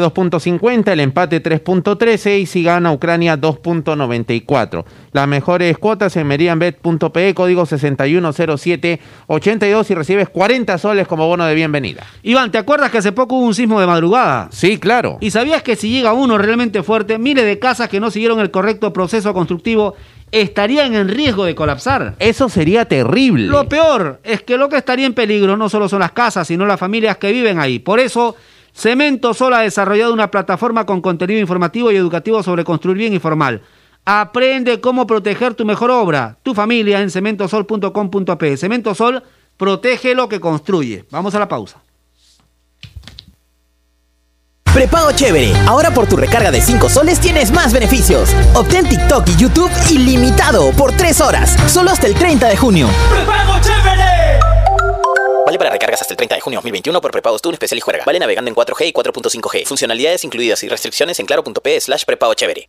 2.50, el empate 3.13 y si gana Ucrania 2.94. Las mejores cuotas en meridianbet.pe, código 610782 y recibes 40 soles como bono de bienvenida. Iván, ¿te acuerdas que hace poco hubo un sismo de madrugada? Sí, claro. ¿Y sabías que si llega uno realmente fuerte, miles de casas que no siguieron el correcto proceso constructivo estarían en riesgo de colapsar? Eso sería terrible. Lo peor es que lo que estaría en peligro no solo son las casas, sino las familias que viven ahí. Por eso... Cemento Sol ha desarrollado una plataforma con contenido informativo y educativo sobre construir bien y formal. Aprende cómo proteger tu mejor obra, tu familia en cementosol.com.p. Cemento Sol protege lo que construye. Vamos a la pausa. Prepago chévere. Ahora por tu recarga de 5 soles tienes más beneficios. Obtén TikTok y YouTube ilimitado por 3 horas, solo hasta el 30 de junio. ¡Prepago chévere! Recargas hasta el 30 de junio 2021 por prepago Stone especial y juega. Vale navegando en 4G y 4.5G. Funcionalidades incluidas y restricciones en claro.p slash prepago chévere.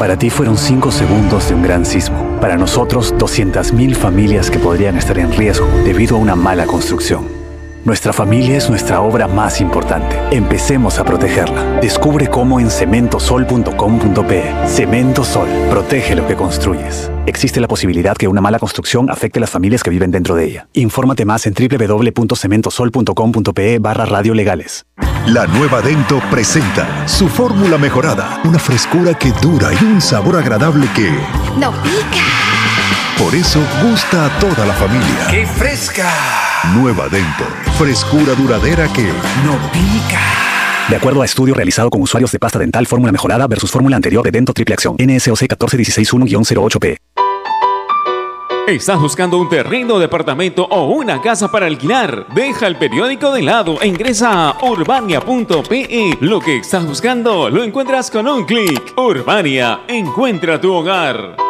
Para ti fueron 5 segundos de un gran sismo. Para nosotros, 200.000 familias que podrían estar en riesgo debido a una mala construcción. Nuestra familia es nuestra obra más importante. Empecemos a protegerla. Descubre cómo en cementosol.com.pe. Cemento Sol. Protege lo que construyes. Existe la posibilidad que una mala construcción afecte a las familias que viven dentro de ella. Infórmate más en www.cementosol.com.pe barra radiolegales. La nueva Dento presenta su fórmula mejorada. Una frescura que dura y un sabor agradable que... ¡No pica! Por eso gusta a toda la familia. ¡Qué fresca! Nueva Dento. Frescura duradera que no pica. De acuerdo a estudio realizado con usuarios de pasta dental fórmula mejorada versus fórmula anterior de Dento Triple Acción. NSOC 14161-08P. ¿Estás buscando un terreno, departamento o una casa para alquilar? Deja el periódico de lado e ingresa a urbania.pe. Lo que estás buscando lo encuentras con un clic. Urbania, encuentra tu hogar.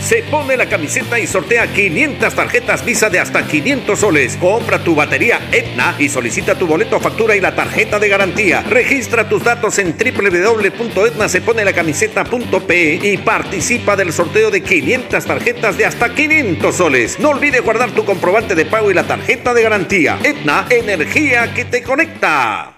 Se pone la camiseta y sortea 500 tarjetas Visa de hasta 500 soles. Compra tu batería Etna y solicita tu boleto, factura y la tarjeta de garantía. Registra tus datos en www.etnaseponelacamiseta.pe y participa del sorteo de 500 tarjetas de hasta 500 soles. No olvides guardar tu comprobante de pago y la tarjeta de garantía. Etna, energía que te conecta.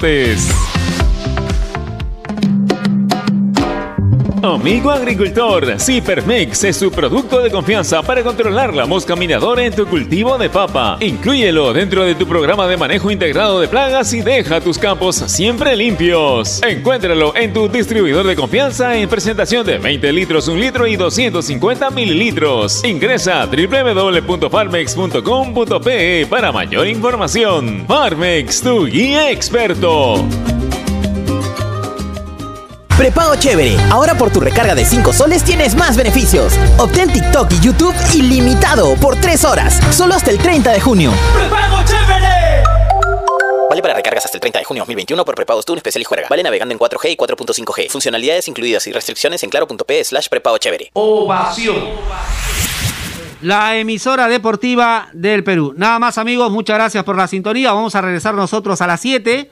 This. Amigo agricultor, Cipermex es su producto de confianza para controlar la mosca minadora en tu cultivo de papa. Inclúyelo dentro de tu programa de manejo integrado de plagas y deja tus campos siempre limpios. Encuéntralo en tu distribuidor de confianza en presentación de 20 litros, 1 litro y 250 mililitros. Ingresa a www.farmex.com.pe para mayor información. Farmex, tu guía experto. Prepago Chévere. Ahora por tu recarga de 5 soles tienes más beneficios. Obtén TikTok y YouTube ilimitado por 3 horas. Solo hasta el 30 de junio. ¡Prepago chévere! Vale para recargas hasta el 30 de junio 2021 por prepago Stone Especial y Juega. Vale navegando en 4G y 4.5G. Funcionalidades incluidas y restricciones en claro.p slash prepago chévere. Ovación. La emisora deportiva del Perú. Nada más amigos, muchas gracias por la sintonía. Vamos a regresar nosotros a las 7.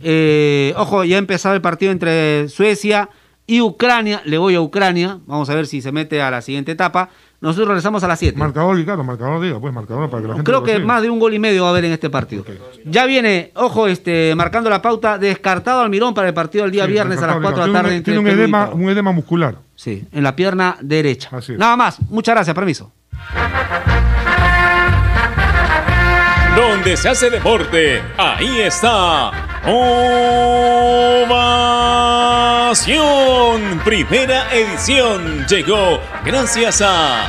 Eh, ojo, ya ha empezado el partido entre Suecia y Ucrania. Le voy a Ucrania. Vamos a ver si se mete a la siguiente etapa. Nosotros regresamos a las 7. Marcador, y claro, marcador, diga, pues marcador para que la gente Creo que más de un gol y medio va a haber en este partido. Ya viene, ojo, este, marcando la pauta, descartado Almirón para el partido del día Sí, viernes a las marcador, 4 de la tarde. Tiene un- Tiene edema, un edema muscular. Sí, en la pierna derecha. Así es. Nada más. Muchas gracias, permiso. Donde se hace deporte, ahí está. Ovación. Primera edición llegó gracias a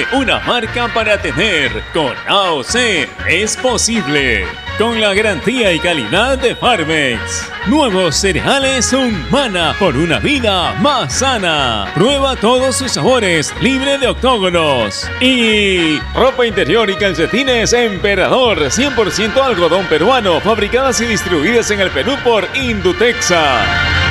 una marca para tener. Con AOC es posible. Con la garantía y calidad de Farmex. Nuevos cereales Humana por una vida más sana. Prueba todos sus sabores, libre de octógonos. Y ropa interior y calcetines Emperador, 100% algodón peruano, fabricadas y distribuidas en el Perú por Indutexa.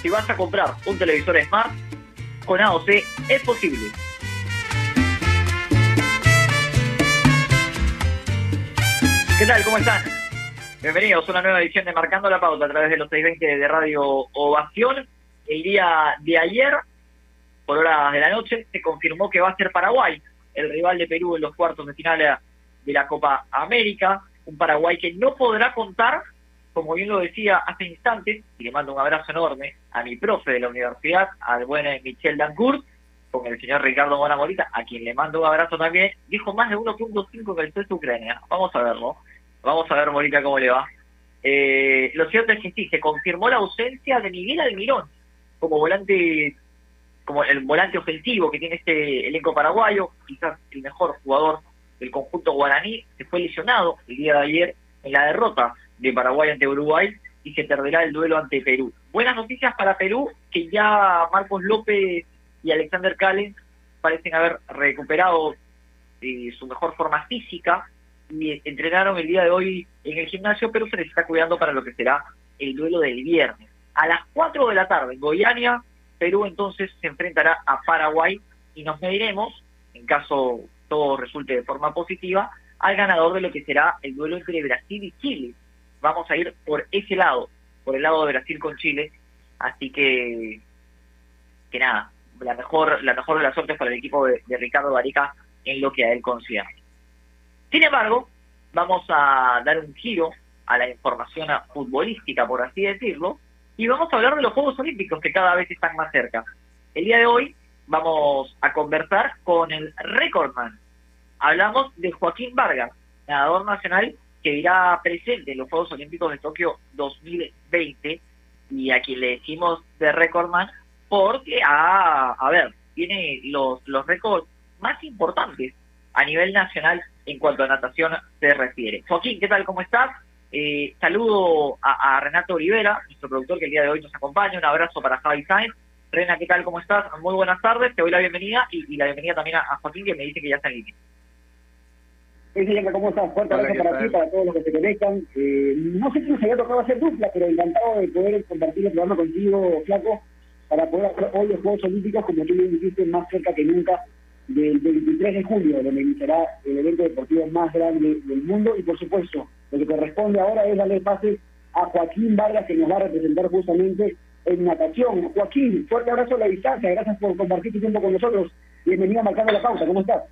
Si vas a comprar un televisor Smart, con AOC es posible. ¿Qué tal? ¿Cómo están? Bienvenidos a una nueva edición de Marcando la Pauta a través de los 620 de Radio Ovación. El día de ayer, por horas de la noche, se confirmó que va a ser Paraguay, el rival de Perú en los cuartos de final de la Copa América. Un Paraguay que no podrá contar, como bien lo decía hace instantes, y le mando un abrazo enorme a mi profe de la universidad, al buen Michel Dancourt, con el señor Ricardo Bonamorita, a quien le mando un abrazo también, dijo más de 1.5 que el CES Ucrania. Vamos a verlo. Vamos a ver, Morita, cómo le va. Eh, lo cierto es que sí, se confirmó la ausencia de Miguel Almirón como volante como el volante ofensivo que tiene este elenco paraguayo, quizás el mejor jugador del conjunto guaraní, se fue lesionado el día de ayer en la derrota de Paraguay ante Uruguay y se perderá el duelo ante Perú. Buenas noticias para Perú, que ya Marcos López y Alexander Callens parecen haber recuperado eh, su mejor forma física, y entrenaron el día de hoy en el gimnasio, pero se les está cuidando para lo que será el duelo del viernes. A las 4 de la tarde en Goiânia, Perú entonces se enfrentará a Paraguay y nos mediremos, en caso todo resulte de forma positiva, al ganador de lo que será el duelo entre Brasil y Chile. Vamos a ir por ese lado, por el lado de Brasil con Chile, así que que nada, la mejor la mejor de las suertes para el equipo de, de Ricardo Barica en lo que a él concierne. Sin embargo, vamos a dar un giro a la información futbolística, por así decirlo, y vamos a hablar de los Juegos Olímpicos que cada vez están más cerca. El día de hoy vamos a conversar con el recordman. Hablamos de Joaquín Vargas, nadador nacional que irá presente en los Juegos Olímpicos de Tokio 2020 y a quien le decimos de recordman porque, a, a ver, tiene los, los récords más importantes a nivel nacional en cuanto a natación se refiere. Joaquín, ¿qué tal? ¿Cómo estás? Eh, saludo a, Renato Olivera, nuestro productor que el día de hoy nos acompaña. Un abrazo para Javi Sainz. Rena, ¿qué tal? ¿Cómo estás? Muy buenas tardes. Te doy la bienvenida y, la bienvenida también a, Joaquín que me dice que ya está en línea. Sí, ¿cómo estás? Fuerte abrazo para ti, para todos los que se conectan. Eh, no sé si nos había tocado hacer dupla, pero encantado de poder compartir el programa contigo, Flaco, para poder hacer hoy los Juegos Olímpicos, como tú bien dijiste, más cerca que nunca del 23 de julio, donde iniciará el evento deportivo más grande del mundo. Y por supuesto, lo que corresponde ahora es darle pase a Joaquín Vargas, que nos va a representar justamente en natación. Joaquín, fuerte abrazo a la distancia, gracias por compartir tu tiempo con nosotros. Bienvenido a Marcando la Pauta, ¿cómo estás?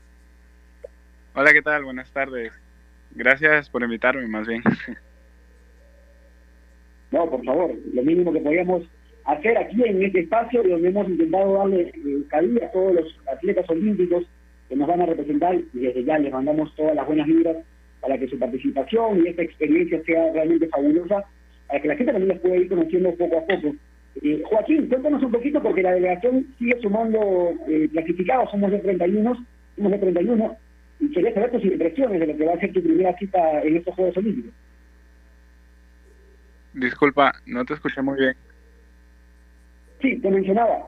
Hola, ¿qué tal? Buenas tardes. Gracias por invitarme, más bien. No, por favor, lo mínimo que podíamos hacer aquí en este espacio donde hemos intentado darle eh, cabida a todos los atletas olímpicos que nos van a representar y desde ya les mandamos todas las buenas vibras para que su participación y esta experiencia sea realmente fabulosa, para que la gente también les pueda ir conociendo poco a poco. Eh, Joaquín, cuéntanos un poquito porque la delegación sigue sumando eh, clasificados, somos de 31, somos de 31, y quería saber tus impresiones de lo que va a ser tu primera cita en estos Juegos Olímpicos. Disculpa, no te escuché muy bien. Sí, te mencionaba.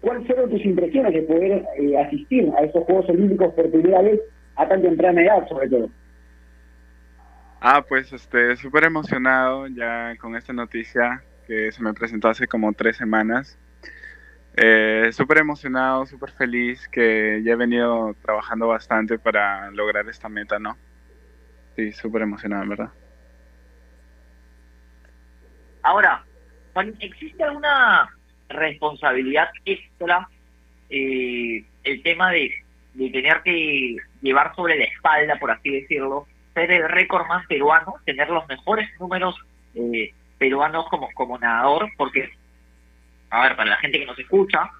¿Cuáles fueron tus impresiones de poder eh, asistir a estos Juegos Olímpicos por primera vez a tan temprana edad, sobre todo? Ah, pues este, súper emocionado ya con esta noticia que se me presentó hace como tres semanas. Eh, súper emocionado, súper feliz que ya he venido trabajando bastante para lograr esta meta, ¿no? Sí, súper emocionado, ¿verdad? Ahora, ¿existe alguna responsabilidad extra eh, el tema de, de tener que llevar sobre la espalda, por así decirlo, ser el récord más peruano, tener los mejores números eh, peruanos como, como nadador, porque, a ver, para la gente que nos escucha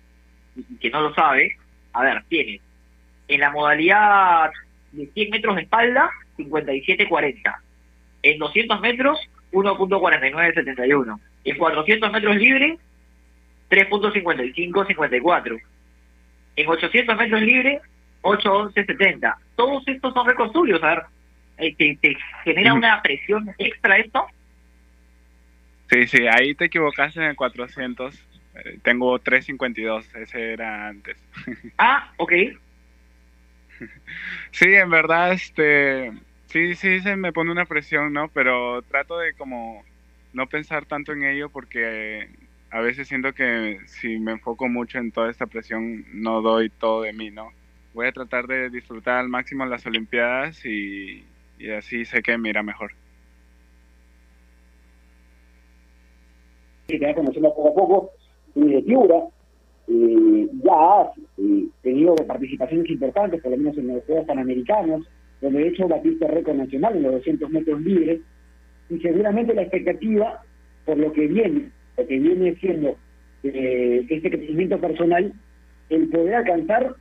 y que no lo sabe, a ver, tiene en la modalidad de 100 metros de espalda, 57.40. En 200 metros, 1.4971. En 400 metros libre, 3.5554. En 800 metros libre, 8.1170. Todos estos son récords tuyos, a ver. Eh, ¿Te, genera una presión extra esto? Sí, sí, ahí te equivocaste en el 400. Eh, tengo 352, ese era antes. Ah, ok. sí, en verdad, este, sí, sí, se me pone una presión, ¿no? Pero trato de como no pensar tanto en ello porque a veces siento que si me enfoco mucho en toda esta presión no doy todo de mí, ¿no? Voy a tratar de disfrutar al máximo las Olimpiadas y, y así sé que me irá mejor. Sí, te vas conociendo poco a poco. De Piura eh, ya has eh, tenido participaciones importantes, por lo menos en los Juegos Panamericanos, donde de hecho batiste récord nacional en los 200 metros libres, y seguramente la expectativa, por lo que viene, lo que viene siendo eh, este crecimiento personal, el poder alcanzar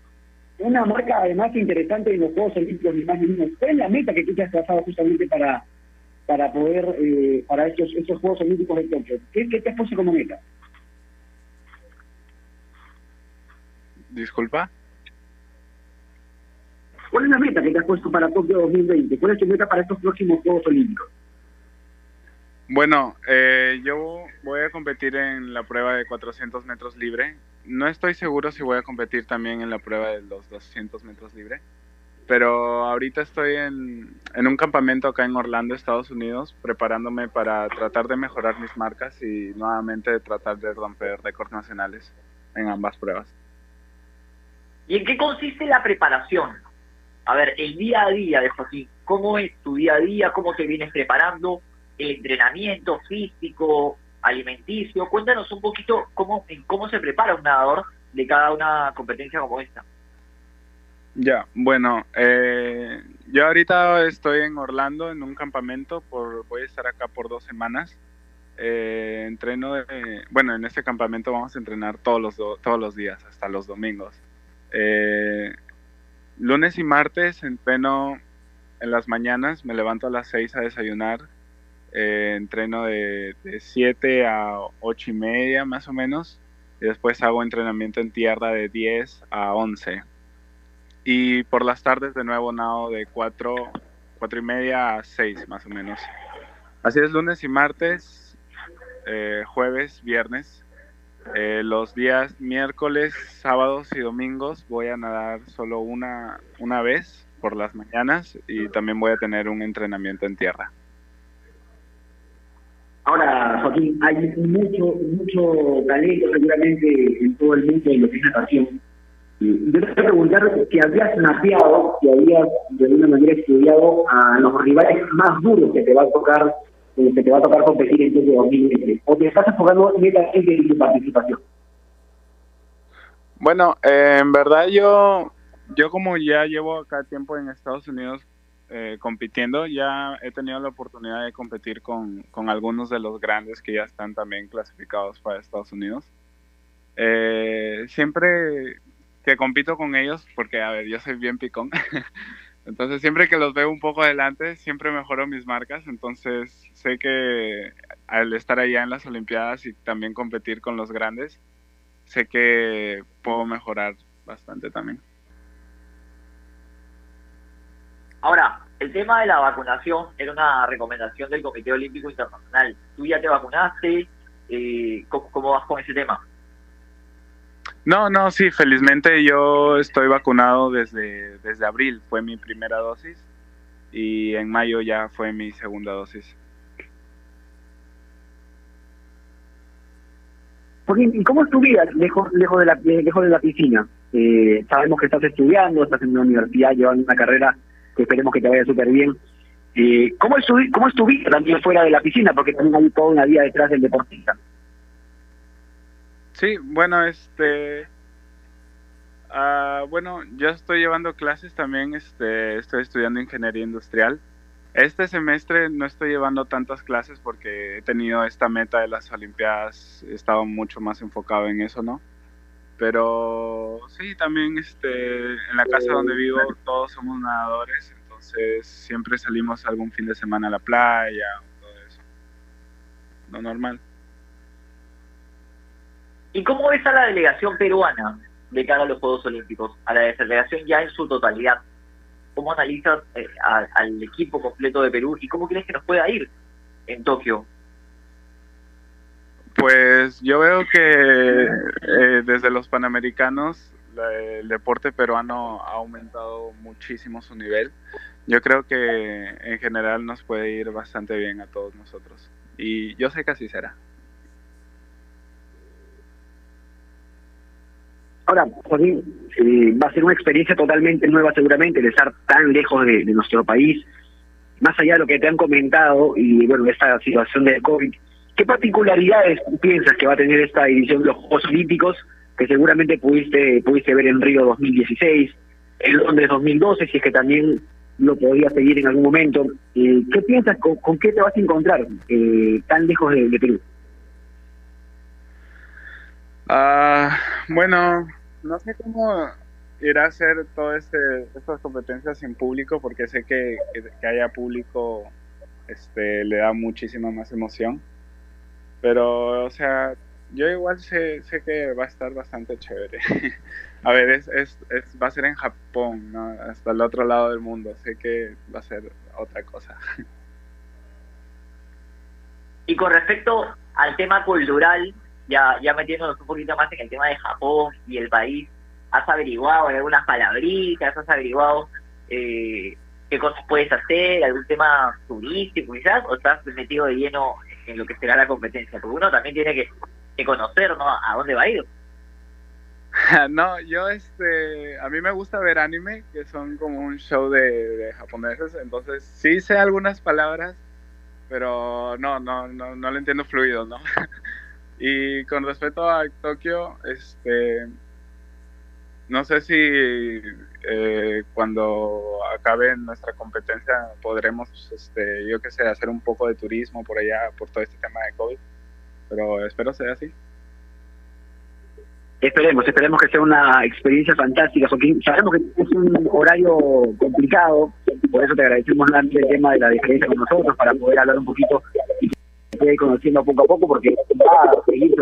una marca además interesante en los Juegos Olímpicos ni más ni menos. ¿Cuál es la meta que tú te has trazado justamente para para poder, eh, para estos, estos Juegos Olímpicos de Tokio? ¿Qué, ¿Qué te has puesto como meta? Disculpa. ¿Cuál es la meta que te has puesto para Tokio 2020? ¿Cuál es tu meta para estos próximos Juegos Olímpicos? Bueno, eh, yo voy a competir en la prueba de 400 metros libre. No estoy seguro si voy a competir también en la prueba de los 200 metros libre. Pero ahorita estoy en, en un campamento acá en Orlando, Estados Unidos, preparándome para tratar de mejorar mis marcas y nuevamente tratar de romper récords nacionales en ambas pruebas. ¿Y en qué consiste la preparación? A ver, el día a día de Joaquín, ¿cómo es tu día a día? ¿Cómo te vienes preparando? ¿El entrenamiento físico, alimenticio? Cuéntanos un poquito cómo, cómo se prepara un nadador de cada una competencia como esta. Ya, bueno, eh, yo ahorita estoy en Orlando en un campamento, por, voy a estar acá por dos semanas. Eh, entreno, de- bueno, en este campamento vamos a entrenar todos los, do- todos los días, hasta los domingos. Eh, lunes y martes entreno en las mañanas, me levanto a las 6 a desayunar, eh, entreno de, de 7 a 8 y media más o menos, y después hago entrenamiento en tierra de 10 a 11. Y por las tardes de nuevo nado de 4, 4 y media a 6 más o menos. Así es lunes y martes, eh, jueves, viernes. Eh, los días miércoles, sábados y domingos voy a nadar solo una, una vez por las mañanas y también voy a tener un entrenamiento en tierra. Ahora, Joaquín, hay mucho, mucho talento seguramente en todo el mundo en lo que es natación. Yo te a preguntar si habías mapeado, si habías de alguna manera estudiado a los rivales más duros que te va a tocar, que te va a tocar competir en Tokio 2023, o te estás enfocando netamente en tu participación. Bueno, eh, en verdad yo, yo como ya llevo acá tiempo en Estados Unidos eh, compitiendo, ya he tenido la oportunidad de competir con, con algunos de los grandes que ya están también clasificados para Estados Unidos. Eh, siempre que compito con ellos, porque a ver, yo soy bien picón, entonces siempre que los veo un poco adelante, siempre mejoro mis marcas, entonces sé que al estar allá en las Olimpiadas y también competir con los grandes, sé que puedo mejorar bastante también. Ahora, el tema de la vacunación era una recomendación del Comité Olímpico Internacional. ¿Tú ya te vacunaste? Eh, ¿cómo, cómo vas con ese tema? No, no, sí, felizmente yo estoy vacunado desde, desde abril, fue mi primera dosis y en mayo ya fue mi segunda dosis. ¿y cómo es tu vida lejos, lejos, de, la, lejos de la piscina? Eh, sabemos que estás estudiando, estás en una universidad llevando una carrera que esperemos que te vaya súper bien. Eh, ¿cómo, es tu, ¿Cómo es tu vida también fuera de la piscina? Porque también hay toda una vida detrás del deportista. Sí, bueno, este, ah, bueno, yo estoy llevando clases también, este, estoy estudiando ingeniería industrial. Este semestre no estoy llevando tantas clases porque he tenido esta meta de las Olimpiadas, he estado mucho más enfocado en eso, ¿no? Pero sí, también este, en la casa donde vivo todos somos nadadores, entonces siempre salimos algún fin de semana a la playa, todo eso. Lo normal. ¿Y cómo ves a la delegación peruana de cara a los Juegos Olímpicos? A la delegación ya en su totalidad. ¿Cómo analizas eh, al equipo completo de Perú y cómo crees que nos pueda ir en Tokio? Pues yo veo que eh, desde los Panamericanos el deporte peruano ha aumentado muchísimo su nivel. Yo creo que en general nos puede ir bastante bien a todos nosotros. Y yo sé que así será. Ahora, Joaquín, eh, va a ser una experiencia totalmente nueva seguramente el estar tan lejos de, nuestro país, más allá de lo que te han comentado y bueno, esta situación del COVID. ¿Qué particularidades piensas que va a tener esta edición de los Juegos Olímpicos que seguramente pudiste pudiste ver en Río 2016, en Londres 2012, si es que también lo podías seguir en algún momento? Eh, ¿Qué piensas, con, con qué te vas a encontrar eh, tan lejos de, de Perú? Ah, bueno, no sé cómo irá a ser todas este, estas competencias sin público, porque sé que, que, que haya público este, le da muchísima más emoción. Pero, o sea, yo igual sé, sé que va a estar bastante chévere. a ver, es, es, es, va a ser en Japón, ¿no? hasta el otro lado del mundo. Sé que va a ser otra cosa. Y con respecto al tema cultural, ya, ya metiéndonos un poquito más en el tema de Japón y el país, ¿has averiguado hay algunas palabritas? ¿Has averiguado eh, qué cosas puedes hacer, algún tema turístico quizás, o estás metido de lleno en lo que será la competencia, porque uno también tiene que, que conocer, ¿no? A dónde va a ir. no, yo este, a mí me gusta ver anime, que son como un show de, de japoneses, entonces sí sé algunas palabras, pero no, no, no, no lo entiendo fluido, ¿no? y con respecto a Tokio, este, no sé si eh, cuando acabe nuestra competencia podremos, este, yo qué sé, hacer un poco de turismo por allá, por todo este tema de COVID, pero espero sea así. Esperemos, esperemos que sea una experiencia fantástica, sabemos que es un horario complicado, por eso te agradecemos el tema de la diferencia con nosotros, para poder hablar un poquito y se ir conociendo poco a poco, porque va a seguir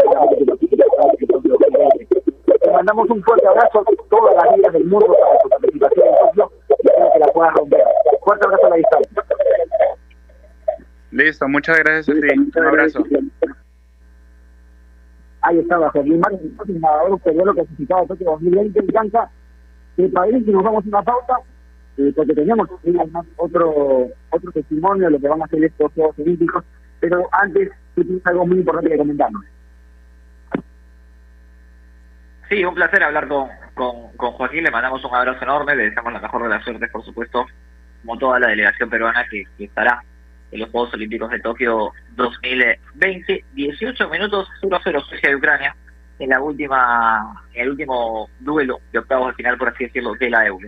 Te mandamos un fuerte abrazo a todas las ligas del mundo para tu participación en Tokio y espero que la puedas romper. Fuerte abrazo a la distancia. Listo, muchas gracias a ti. Un abrazo. Ahí estaba Joaquín Martín, nadador lo clasificado a Tokio 2020 en cancha de país y nos vamos a una pauta eh, porque teníamos otro otro testimonio de lo que van a hacer estos Juegos Olímpicos, pero antes tienes algo muy importante que comentarnos. Sí, un placer hablar con, con, Joaquín, le mandamos un abrazo enorme, le deseamos la mejor de las suertes, por supuesto, como toda la delegación peruana que, estará en los Juegos Olímpicos de Tokio 2020. 18 minutos 0-0 Suecia y Ucrania en la última en el último duelo de octavos de final, por así decirlo, de la Euro.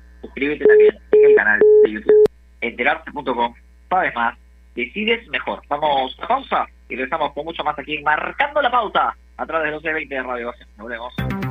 Suscríbete también en el canal de YouTube. Enterarse.com. Sabes más, decides mejor. Vamos a pausa y regresamos con mucho más aquí Marcando la Pauta a través de los C20 de Radio Nos vemos.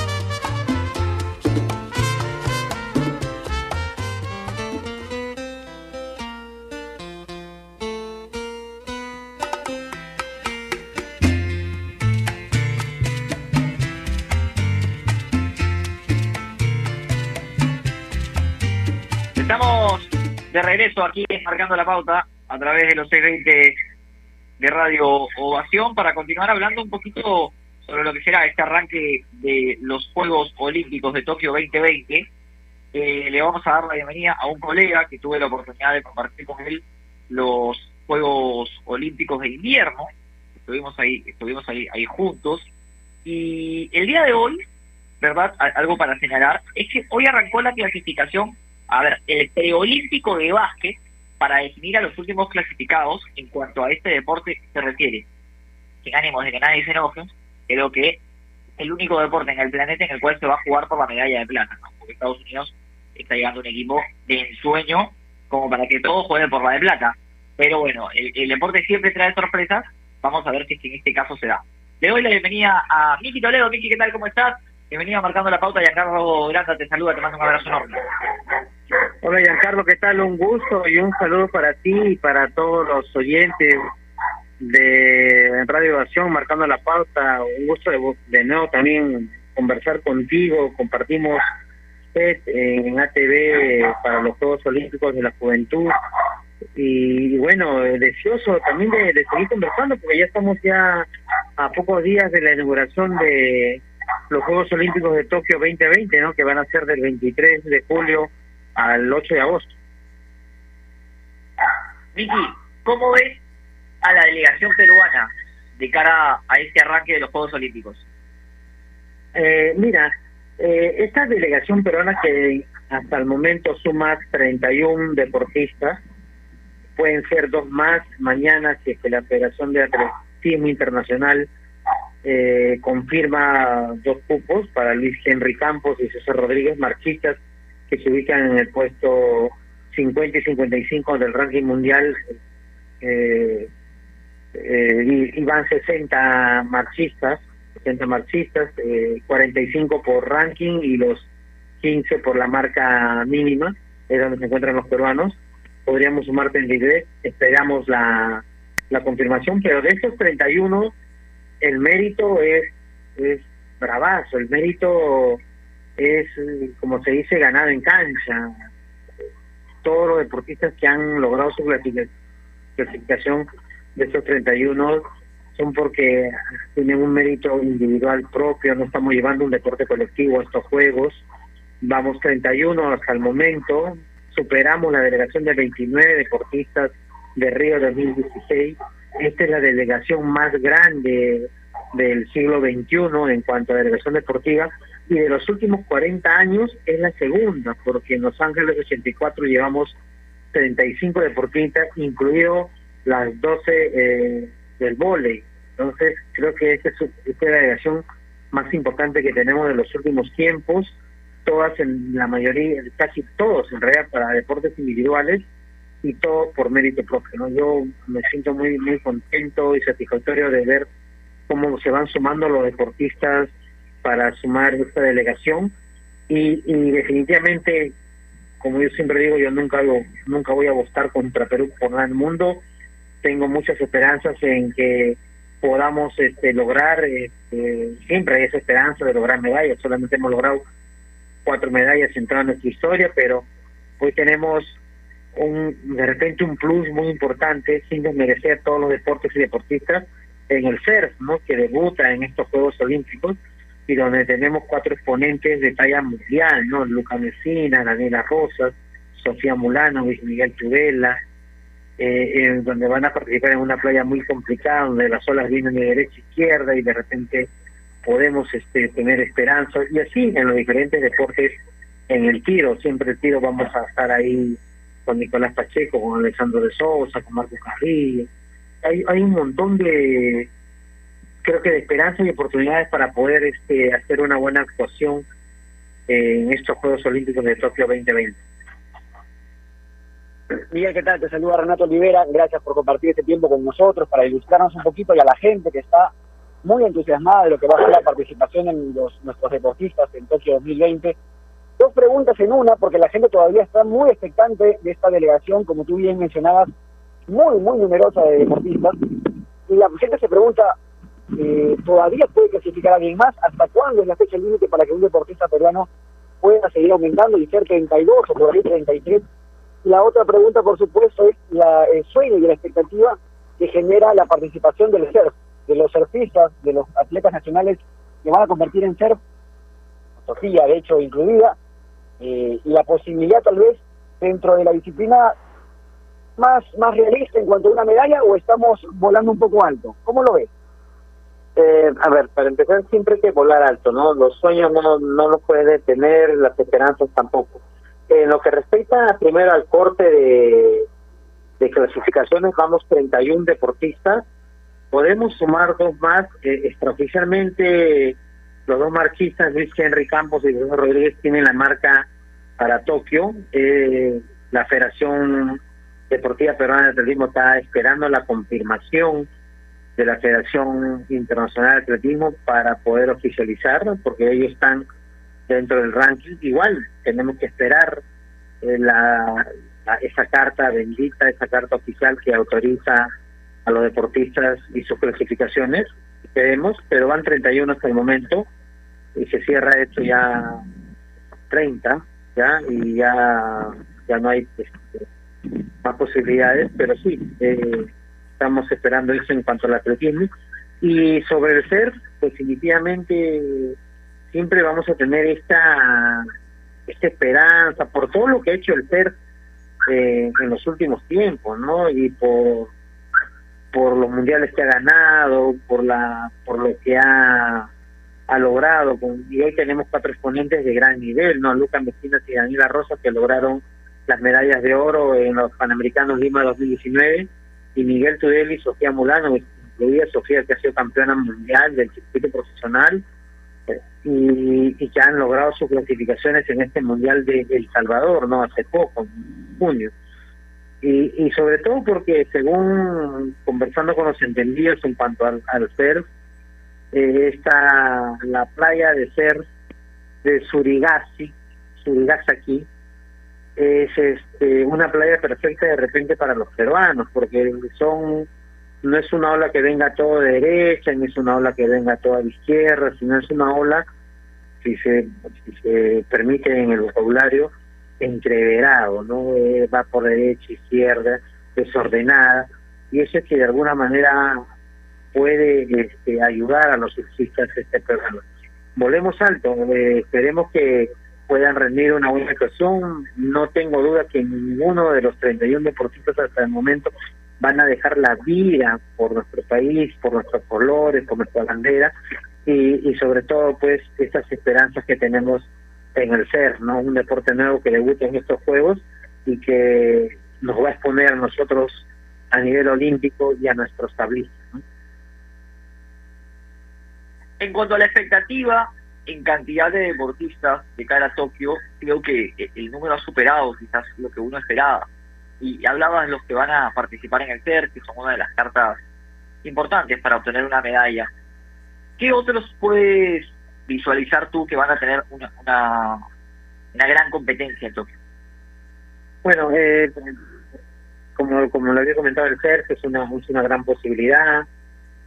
De regreso aquí marcando la pauta a través de los 620 de Radio Ovación para continuar hablando un poquito sobre lo que será este arranque de los Juegos Olímpicos de Tokio 2020. Eh, le vamos a dar la bienvenida a un colega que tuve la oportunidad de compartir con él los Juegos Olímpicos de invierno. Estuvimos ahí, estuvimos ahí, ahí juntos. Y el día de hoy, ¿verdad? Algo para señalar, es que hoy arrancó la clasificación A ver, el preolímpico de básquet para definir a los últimos clasificados en cuanto a este deporte se refiere. Sin ánimos de que nadie se enoje, creo que es el único deporte en el planeta en el cual se va a jugar por la medalla de plata, ¿no? porque Estados Unidos está llegando un equipo de ensueño como para que todos jueguen por la de plata. Pero bueno, el, deporte siempre trae sorpresas, vamos a ver si es en este caso se da. Le doy la bienvenida a Miki Toledo. Miki, ¿qué tal? ¿Cómo estás? Bienvenida marcando la pauta. Giancarlo Granda te saluda, te mando un abrazo enorme. Hola Giancarlo, ¿qué tal? Un gusto y un saludo para ti y para todos los oyentes de Radio Ovación marcando la pauta. Un gusto de, de nuevo también conversar contigo. Compartimos en ATV para los Juegos Olímpicos de la Juventud. Y, y bueno, deseoso también de, de seguir conversando porque ya estamos ya a pocos días de la inauguración de los Juegos Olímpicos de Tokio 2020, ¿no? Que van a ser del 23 de julio al 8 de agosto. Miki, ¿cómo ves a la delegación peruana de cara a este arranque de los Juegos Olímpicos? Eh, mira, eh, esta delegación peruana que hasta el momento suma 31 deportistas, pueden ser dos más mañana si es que la Federación de Atletismo Internacional eh, confirma dos cupos para Luis Henry Campos y César Rodríguez, marchistas que se ubican en el puesto 50 y 55 del ranking mundial. Eh, eh, y, y van 60 marchistas, 60 marchistas, eh, 45 por ranking y los 15 por la marca mínima, es donde se encuentran los peruanos. Podríamos sumar 33, esperamos la, la confirmación, pero de esos 31 el mérito es, es bravazo, el mérito es, como se dice, ganado en cancha. Todos los deportistas que han logrado su clasificación de esos 31 son porque tienen un mérito individual propio, no estamos llevando un deporte colectivo a estos juegos. Vamos 31 hasta el momento, superamos la delegación de 29 deportistas de Río 2016 esta es la delegación más grande del siglo XXI en cuanto a delegación deportiva y de los últimos 40 años es la segunda, porque en Los Ángeles 84 llevamos 35 deportistas, incluido las 12 eh, del vóley. Entonces, creo que esta es, esta es la delegación más importante que tenemos de los últimos tiempos, todas en la mayoría, casi todos en realidad para deportes individuales, y todo por mérito propio. ¿no? Yo me siento muy muy contento y satisfactorio de ver cómo se van sumando los deportistas para sumar esta delegación y, definitivamente, como yo siempre digo, yo nunca nunca voy a votar contra Perú por nada del mundo. Tengo muchas esperanzas en que podamos este, lograr, este, siempre hay esa esperanza de lograr medallas, solamente hemos logrado cuatro medallas en toda nuestra historia, pero hoy tenemos un de repente un plus muy importante sin desmerecer todos los deportes y deportistas en el surf, ¿no? que debuta en estos Juegos Olímpicos y donde tenemos cuatro exponentes de talla mundial, ¿no? Luca Messina, Daniela Rosas, Sofía Mulano, Luis Miguel Tudela, eh, donde van a participar en una playa muy complicada, donde las olas vienen de derecha a izquierda y de repente podemos este, tener esperanza. Y así en los diferentes deportes, en el tiro, siempre el tiro vamos a estar ahí con Nicolás Pacheco, con Alexandro de Sosa, con Marcos Carrillo. Hay, hay un montón de, creo que de esperanza y oportunidades para poder este hacer una buena actuación en estos Juegos Olímpicos de Tokio 2020. Miguel, ¿qué tal? Te saluda Renato Olivera. Gracias por compartir este tiempo con nosotros para ilustrarnos un poquito y a la gente que está muy entusiasmada de lo que va a ser la participación en los, nuestros deportistas en Tokio 2020. Dos preguntas en una, porque la gente todavía está muy expectante de esta delegación, como tú bien mencionabas, muy, muy numerosa de deportistas. Y la gente se pregunta, eh, ¿todavía puede clasificar a alguien más? ¿Hasta cuándo es la fecha límite para que un deportista peruano pueda seguir aumentando y ser 32 o por ahí 33? La otra pregunta, por supuesto, es la, el sueño y la expectativa que genera la participación del surf, de los surfistas, de los atletas nacionales que van a convertir en surf, Sofía, de hecho, incluida, eh, la posibilidad tal vez dentro de la disciplina más, más realista en cuanto a una medalla o estamos volando un poco alto? ¿Cómo lo ves? Eh, a ver, para empezar siempre hay que volar alto, ¿no? Los sueños no, no los puedes detener, las esperanzas tampoco. En lo que respecta primero al corte de, de clasificaciones, vamos 31 deportistas. Podemos sumar dos más. Eh, extraoficialmente, los dos marquistas, Luis Henry Campos y José Rodríguez, tienen la marca para Tokio. Eh, la Federación Deportiva Peruana de Atletismo está esperando la confirmación de la Federación Internacional de Atletismo para poder oficializar, porque ellos están dentro del ranking. Igual tenemos que esperar eh, la, esa carta bendita, esa carta oficial que autoriza a los deportistas y sus clasificaciones. Esperemos, pero van 31 hasta el momento y se cierra esto ya 30, ya, y ya, ya no hay este, más posibilidades, pero sí, eh, estamos esperando eso en cuanto al atletismo. Y sobre el ser, definitivamente siempre vamos a tener esta, esta esperanza por todo lo que ha hecho el ser eh, en los últimos tiempos, ¿no? Y por por los mundiales que ha ganado, por la por lo que ha ha logrado y hoy tenemos cuatro exponentes de gran nivel, ¿no? Lucas Mesinas y Daniela Rosa que lograron las medallas de oro en los Panamericanos Lima 2019 y Miguel Tudeli y Sofía Mulano, incluida Sofía que ha sido campeona mundial del circuito profesional y, y, que han logrado sus clasificaciones en este mundial de El Salvador, no hace poco, en junio. Y, y sobre todo porque según conversando con los entendidos en cuanto al, al eh, está la playa de ser de Surigasi, Surigasaki, es este, una playa perfecta de repente para los peruanos, porque son no es una ola que venga todo de derecha, ni es una ola que venga toda de izquierda, sino es una ola, si se, si se permite en el vocabulario, entreverado, ¿no? Eh, va por derecha, izquierda, desordenada, y eso es que de alguna manera puede este, ayudar a los surfistas este peruanos. Volvemos alto, eh, esperemos que puedan rendir una buena actuación. No tengo duda que ninguno de los 31 deportistas hasta el momento van a dejar la vida por nuestro país, por nuestros colores, por nuestra bandera y, y sobre todo pues estas esperanzas que tenemos en el ser, ¿no? Un deporte nuevo que debuta en estos Juegos y que nos va a exponer a nosotros a nivel olímpico y a nuestros tablistas. En cuanto a la expectativa, en cantidad de deportistas de cara a Tokio, creo que el número ha superado quizás lo que uno esperaba y hablabas de los que van a participar en el CER, que son una de las cartas importantes para obtener una medalla. ¿Qué otros puedes visualizar tú que van a tener una, una, una gran competencia en Tokio? Bueno, eh, como, como lo había comentado el CER, es una, es una gran posibilidad.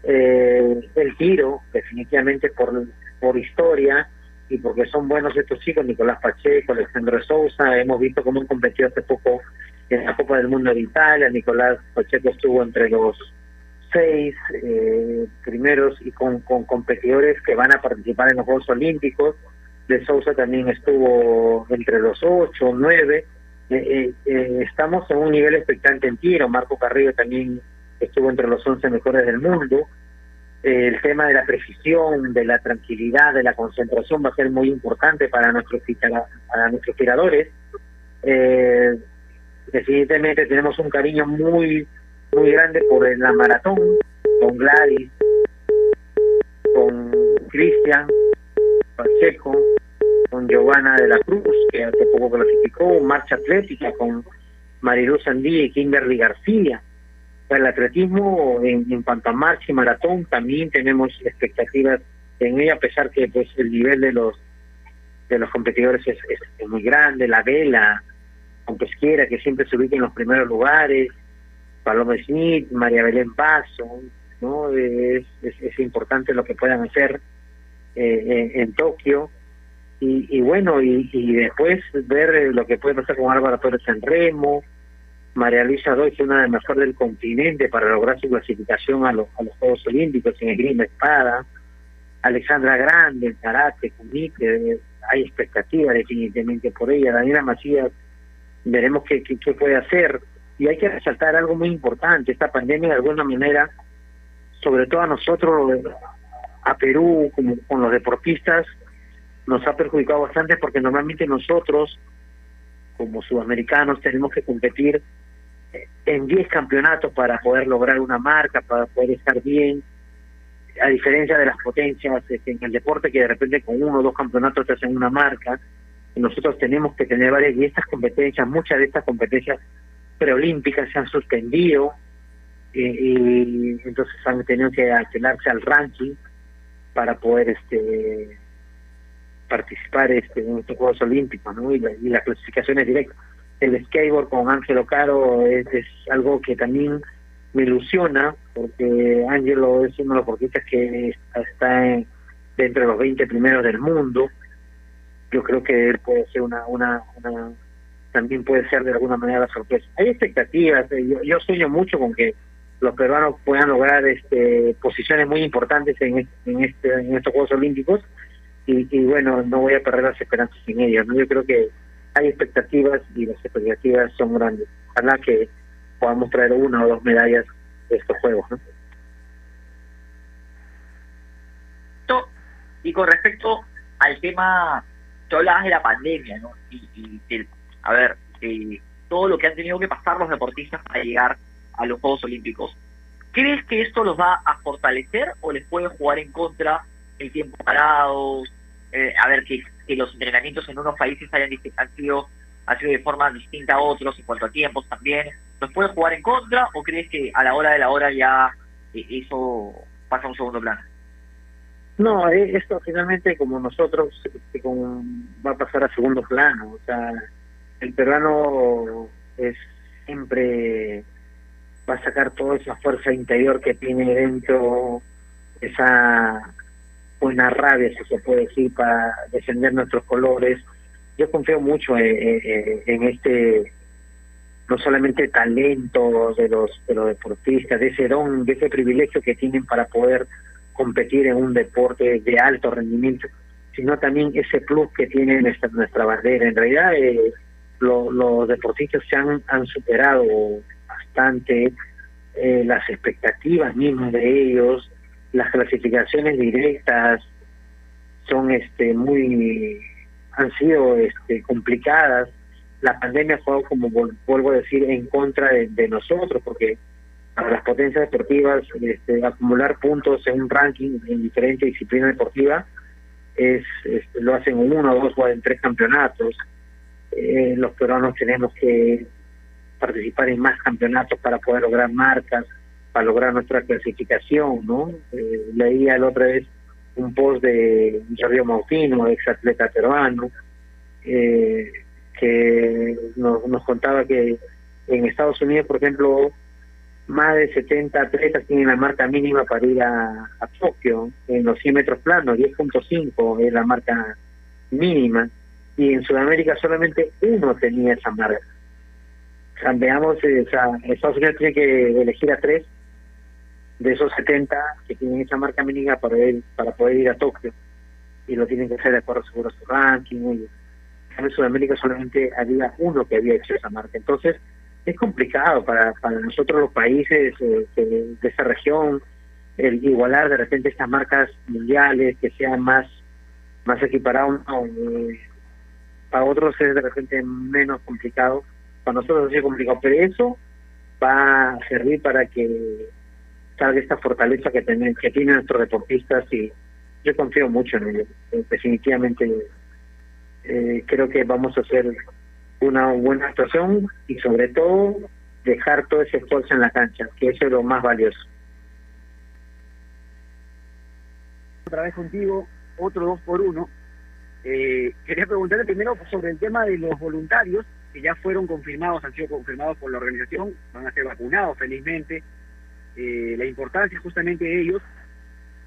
Eh, el tiro, definitivamente por, por historia y porque son buenos estos chicos, Nicolás Pacheco, Alejandro Sousa, hemos visto cómo han competido hace poco en la Copa del Mundo de Italia, Nicolás Pacheco estuvo entre los seis eh, primeros y con, con competidores que van a participar en los Juegos Olímpicos. De Sousa también estuvo entre los ocho, nueve. Eh, eh, estamos en un nivel expectante en tiro. Marco Carrillo también estuvo entre los once mejores del mundo. el tema de la precisión, de la tranquilidad, de la concentración va a ser muy importante para nuestros, para nuestros tiradores. Eh, definitivamente tenemos un cariño muy muy grande por la maratón con Gladys con Cristian Pacheco con Giovanna de la Cruz que hace poco clasificó marcha atlética con Marilu Sandí y Kimberly García. El atletismo en, en cuanto a marcha y maratón también tenemos expectativas en ella a pesar que pues el nivel de los de los competidores es, es muy grande la vela con Pesquera, que siempre se ubica en los primeros lugares, Paloma Smith, María Belén Paso, ¿no? Es, es, importante lo que puedan hacer eh, en, Tokio. Y, y bueno, y, después ver lo que puede pasar con Álvaro Torres en Remo, María Luisa Doy, una de las mejores del continente para lograr su clasificación a los, a los Juegos Olímpicos en esgrima espada, Alexandra Grande karate, kumite, hay expectativas definitivamente por ella, Daniela Macías veremos qué, qué, puede hacer. Y hay que resaltar algo muy importante, esta pandemia de alguna manera, sobre todo a nosotros, a Perú, como con los deportistas, nos ha perjudicado bastante porque normalmente nosotros como sudamericanos tenemos que competir en 10 campeonatos para poder lograr una marca, para poder estar bien, a diferencia de las potencias este, en el deporte que de repente con uno o dos campeonatos te hacen una marca, nosotros tenemos que tener varias y estas competencias, muchas de estas competencias preolímpicas se han suspendido eh, y entonces han tenido que apelarse al ranking para poder este participar este en estos Juegos Olímpicos ¿no? y, la, y las clasificaciones directas el skateboard con Ángelo Caro es, algo que también me ilusiona porque Ángelo es uno de los deportistas que está en, dentro de los 20 primeros del mundo yo creo que él puede ser una, una, una también puede ser de alguna manera la sorpresa. Hay expectativas, eh, yo, sueño mucho con que los peruanos puedan lograr este, posiciones muy importantes en, en, este, en estos Juegos Olímpicos y, y, bueno, no voy a perder las esperanzas en ellos. ¿no? Yo creo que hay expectativas y las expectativas son grandes. Ojalá que podamos traer una o dos medallas de estos Juegos. ¿no? Y con respecto al tema tú hablabas de la pandemia, ¿no? Y, y del, a ver, de todo lo que han tenido que pasar los deportistas para llegar a los Juegos Olímpicos. ¿Crees que esto los va a fortalecer o les puede jugar en contra el tiempo parado? Eh, a ver, que, que, los entrenamientos en unos países hayan han sido, han sido de forma distinta a otros en cuanto a tiempos también. ¿Los puede jugar en contra o crees que a la hora de la hora ya eh, eso pasa a un segundo plano? No, eh, esto finalmente como nosotros este, como va a pasar a segundo plano. O sea, el peruano es siempre va a sacar toda esa fuerza interior que tiene dentro, esa buena rabia, si se puede decir, para defender nuestros colores. Yo confío mucho en, en este no solamente talento de los de los deportistas, de ese don, de ese privilegio que tienen para poder competir en un deporte de alto rendimiento, sino también ese plus que tiene nuestra, nuestra bandera. En realidad, eh, lo, los deportistas se han, superado bastante eh, las expectativas mismas de ellos, las clasificaciones directas son este muy han sido este complicadas la pandemia ha jugado como vuelvo a decir en contra de, nosotros porque para las potencias deportivas este, acumular puntos en un ranking en diferente disciplina deportiva es, este, lo hacen en uno, dos o en tres campeonatos. Eh, los peruanos tenemos que participar en más campeonatos para poder lograr marcas, para lograr nuestra clasificación, ¿no? Eh, leía la otra vez un post de Río Mautino, ex atleta peruano, eh, que nos, nos contaba que en Estados Unidos, por ejemplo, más de 70 atletas tienen la marca mínima para ir a, a Tokio en los 100 metros planos, 10.5 es la marca mínima, y en Sudamérica solamente uno tenía esa marca. O sea, veamos, eh, o sea, Estados Unidos tiene que elegir a tres de esos 70 que tienen esa marca mínima para, para poder ir a Tokio, y lo tienen que hacer de acuerdo seguro a su ranking. Y, en Sudamérica solamente había uno que había hecho esa marca. Entonces, es complicado para, para nosotros los países eh, de, de, esa región el igualar de repente estas marcas mundiales que sean más más equiparados eh, para otros es de repente menos complicado para nosotros es complicado pero eso va a servir para que salga esta fortaleza que tienen que tienen nuestros deportistas y yo confío mucho en ellos definitivamente eh, creo que vamos a hacer una buena actuación y sobre todo dejar todo ese esfuerzo en la cancha, que eso es lo más valioso. Otra vez contigo, otro dos por uno. Eh, quería preguntarle primero sobre el tema de los voluntarios que ya fueron confirmados, han sido confirmados por la organización, van a ser vacunados felizmente. Eh, la importancia justamente de ellos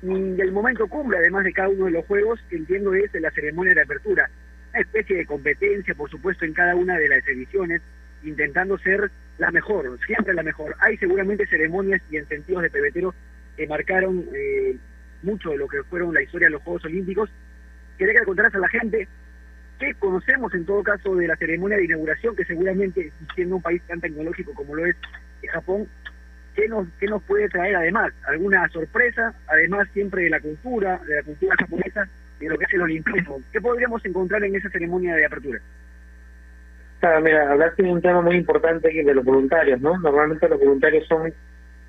y el momento cumbre, además de cada uno de los juegos, que entiendo es la ceremonia de apertura una especie de competencia, por supuesto, en cada una de las ediciones, intentando ser la mejor, siempre la mejor. Hay seguramente ceremonias y incentivos de pebetero que marcaron eh, mucho de lo que fueron la historia de los Juegos Olímpicos. Quería que le contaras a la gente qué conocemos en todo caso de la ceremonia de inauguración, que seguramente, siendo un país tan tecnológico como lo es Japón, ¿qué nos, qué nos puede traer además? ¿Alguna sorpresa? Además siempre de la cultura, de la cultura japonesa, de lo que es el olimpismo. ¿Qué podríamos encontrar en esa ceremonia de apertura? Claro, mira, hablaste de un tema muy importante que de los voluntarios, ¿no? Normalmente los voluntarios son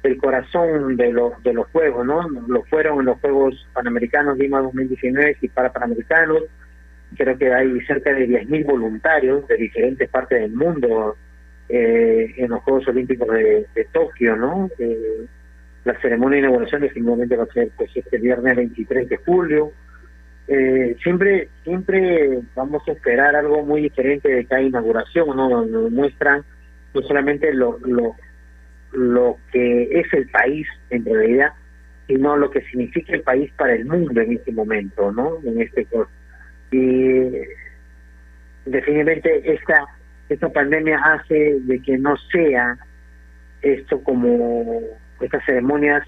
el corazón de los de los juegos, ¿no? Lo fueron en los Juegos Panamericanos Lima 2019 y para Panamericanos. Creo que hay cerca de 10.000 voluntarios de diferentes partes del mundo eh, en los Juegos Olímpicos de, Tokio, ¿no? Eh, la ceremonia de inauguración definitivamente va a ser pues este viernes 23 de julio. Eh, siempre siempre vamos a esperar algo muy diferente de cada inauguración, ¿no? Nos muestran no solamente lo, lo, lo que es el país en realidad, sino lo que significa el país para el mundo en este momento, ¿no? En este y definitivamente esta esta pandemia hace de que no sea esto como estas ceremonias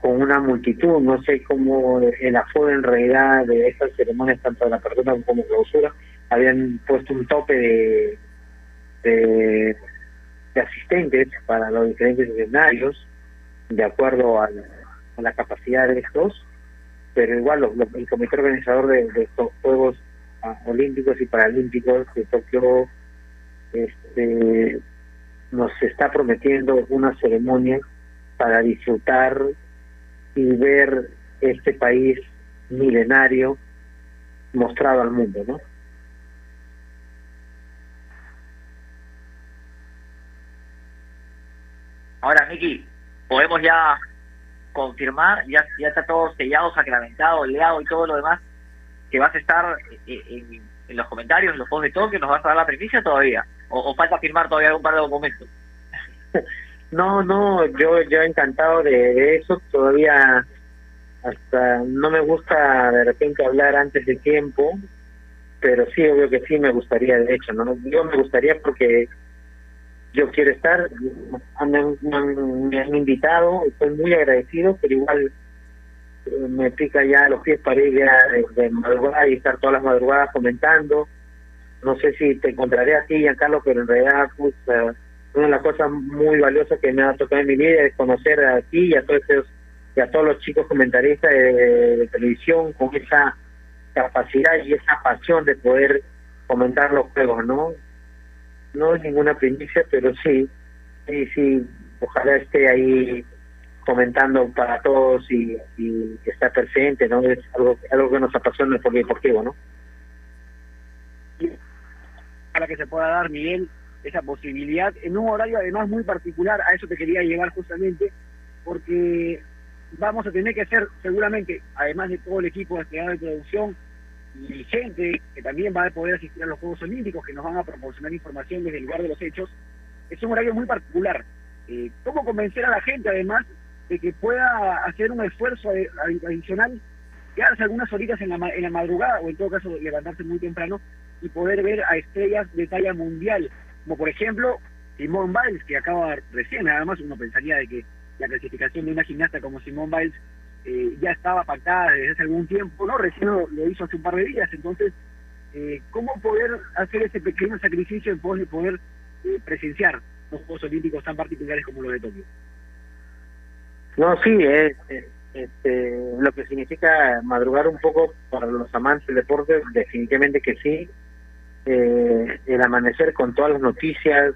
con una multitud, no sé cómo el aforo en realidad de estas ceremonias, tanto de la apertura como clausura, habían puesto un tope de, de, asistentes para los diferentes escenarios, de acuerdo a la, capacidad de estos, pero igual el comité organizador de, estos Juegos ah, Olímpicos y Paralímpicos de Tokio este, nos está prometiendo una ceremonia para disfrutar y ver este país milenario mostrado al mundo, ¿no? Ahora, Miki, podemos ya confirmar, ya, ya está todo sellado, sacramentado, leado y todo lo demás, que vas a estar en, los comentarios, en los posts de todo, que nos vas a dar la primicia todavía, o, falta firmar todavía algún par de documentos. No, no, yo yo encantado de, eso, todavía hasta no me gusta de repente hablar antes de tiempo, pero sí, obvio que sí me gustaría, de hecho, no yo me gustaría porque yo quiero estar, me han, invitado, estoy muy agradecido, pero igual eh, me pica ya los pies para ir ya de, madrugada y estar todas las madrugadas comentando. No sé si te encontraré a ti, Giancarlo, pero en realidad, pues, una de las cosas muy valiosas que me ha tocado en mi vida es conocer a ti y a todos y a todos los chicos comentaristas de, televisión con esa capacidad y esa pasión de poder comentar los juegos, ¿no? No es ninguna primicia, pero sí, sí, sí, ojalá esté ahí comentando para todos y, y está presente, ¿no? Es algo, algo que nos apasiona el deportivo, ¿no? Para que se pueda dar, Miguel, esa posibilidad en un horario además muy particular, a eso te quería llegar justamente, porque vamos a tener que hacer seguramente, además de todo el equipo de de producción y gente que también va a poder asistir a los Juegos Olímpicos, que nos van a proporcionar información desde el lugar de los hechos, es un horario muy particular. Eh, ¿Cómo convencer a la gente además de que pueda hacer un esfuerzo adicional, quedarse algunas horitas en la, en la madrugada o en todo caso levantarse muy temprano y poder ver a estrellas de talla mundial como por ejemplo Simone Biles, que acaba recién, nada más uno pensaría de que la clasificación de una gimnasta como Simone Biles eh, ya estaba pactada desde hace algún tiempo, ¿no? Recién lo, hizo hace un par de días, entonces, eh, ¿cómo poder hacer ese pequeño sacrificio en pos de poder eh, presenciar los Juegos Olímpicos tan particulares como los de Tokio? No, sí, es, este, lo que significa madrugar un poco para los amantes del deporte, definitivamente que sí, eh, el amanecer con todas las noticias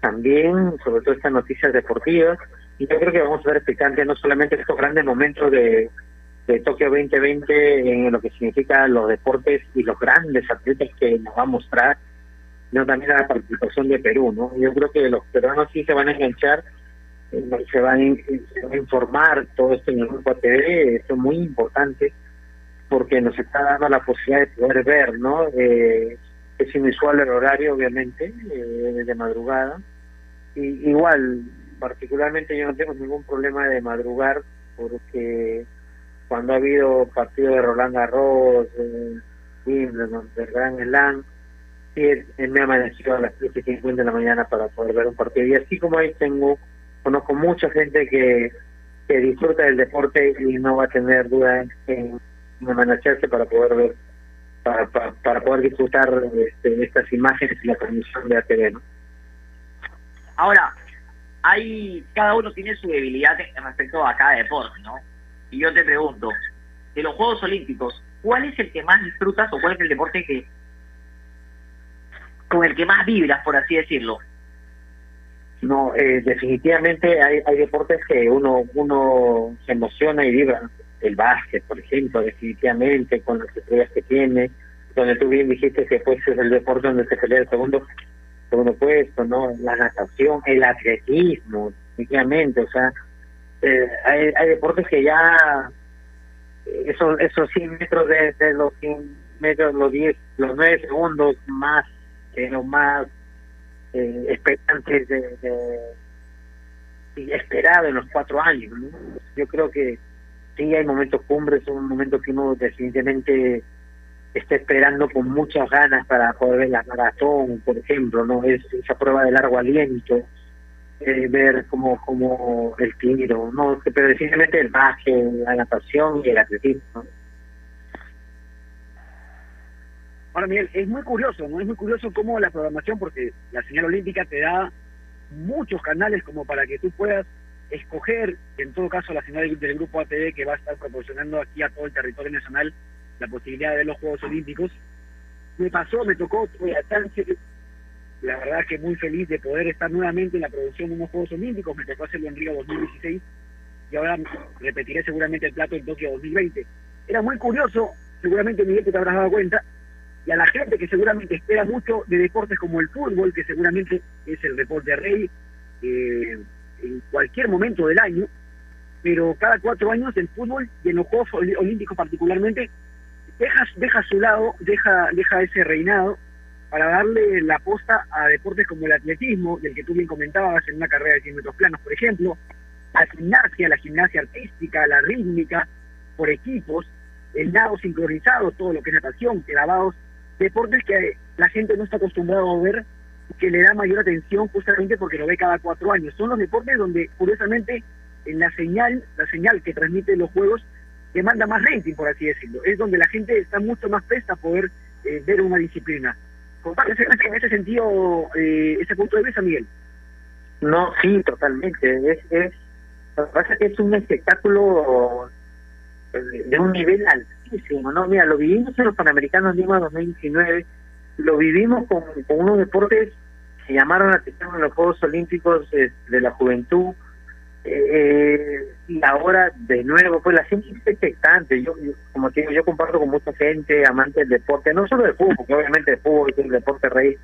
también, sobre todo estas noticias deportivas. Y yo creo que vamos a ver explicante no solamente estos grandes momentos de, de Tokio 2020 en lo que significa los deportes y los grandes atletas que nos va a mostrar, sino también la participación de Perú. ¿no? Yo creo que los peruanos sí se van a enganchar, eh, se van, a informar todo esto en el grupo TV, esto es muy importante porque nos está dando la posibilidad de poder ver, ¿no? Eh, es inusual el horario, obviamente, eh, de madrugada. Y, igual, particularmente yo no tengo ningún problema de madrugar porque cuando ha habido partido de Roland Garros, de Wimbledon, de Grand Slam, sí, él me ha amanecido a las 7.50 de la mañana para poder ver un partido. Y así como ahí tengo, conozco mucha gente que, que disfruta del deporte y no va a tener duda en, en amanecerse para poder ver para, para, poder disfrutar este, estas imágenes y la transmisión de ATV, ¿no? Ahora, hay cada uno tiene su debilidad respecto a cada deporte, ¿no? Y yo te pregunto, de los Juegos Olímpicos, ¿cuál es el que más disfrutas o cuál es el deporte que con el que más vibras, por así decirlo. No, eh, definitivamente hay, hay deportes que uno uno se emociona y vibra. El básquet, por ejemplo, definitivamente, con las estrellas que tiene, donde tú bien dijiste que pues es el deporte donde se pelea el segundo segundo puesto, ¿no? La natación, el atletismo, definitivamente, o sea, eh, hay, hay deportes que ya eh, esos esos 100 metros de, de los 100 metros, los 10, los 9 segundos más, que los más eh, expectantes de, de, en los cuatro años. ¿no? Yo creo que sí hay momentos cumbres, son momentos que uno definitivamente está esperando con muchas ganas para poder ver la maratón, por ejemplo, no es esa prueba de largo aliento, eh, ver como como el tiro, no, pero definitivamente el baje, la natación y el atletismo. Ahora, Miguel, es muy curioso, ¿no? Es muy curioso cómo la programación, porque la señal olímpica te da muchos canales como para que tú puedas escoger, en todo caso, la señal del grupo ATV que va a estar proporcionando aquí a todo el territorio nacional la posibilidad de ver los Juegos Olímpicos. Me pasó, me tocó, tuve a la verdad que muy feliz de poder estar nuevamente en la producción de unos Juegos Olímpicos, me tocó hacerlo en Río 2016 y ahora repetiré seguramente el plato en Tokio 2020. Era muy curioso, seguramente Miguel te habrás dado cuenta, y a la gente que seguramente espera mucho de deportes como el fútbol, que seguramente es el deporte rey eh, en cualquier momento del año, pero cada cuatro años el fútbol y en los Juegos Olímpicos particularmente deja, deja su lado, deja, deja ese reinado para darle la posta a deportes como el atletismo, del que tú bien comentabas en una carrera de 100 metros planos, por ejemplo, la gimnasia, la gimnasia artística, la rítmica, por equipos, el nado sincronizado, todo lo que es natación, clavados, deportes que la gente no está acostumbrada a ver, que le da mayor atención justamente porque lo ve cada cuatro años. Son los deportes donde, curiosamente, en la señal, la señal que transmite los juegos, demanda más rating, por así decirlo. Es donde la gente está mucho más presta a poder eh, ver una disciplina. ¿Compartes en ese sentido eh, ese punto de vista, Miguel? No, sí, totalmente. Es, es, lo que pasa es que es un espectáculo eh, de un nivel altísimo, ¿no? Mira, lo vivimos en los Panamericanos Lima 2019, lo vivimos con, con unos deportes que llamaron la atención en los Juegos Olímpicos eh, de la Juventud, eh, y ahora de nuevo, pues la gente está expectante. Yo, como te digo, yo comparto con mucha gente, amante del deporte, no solo del fútbol, porque obviamente el fútbol es el deporte rey,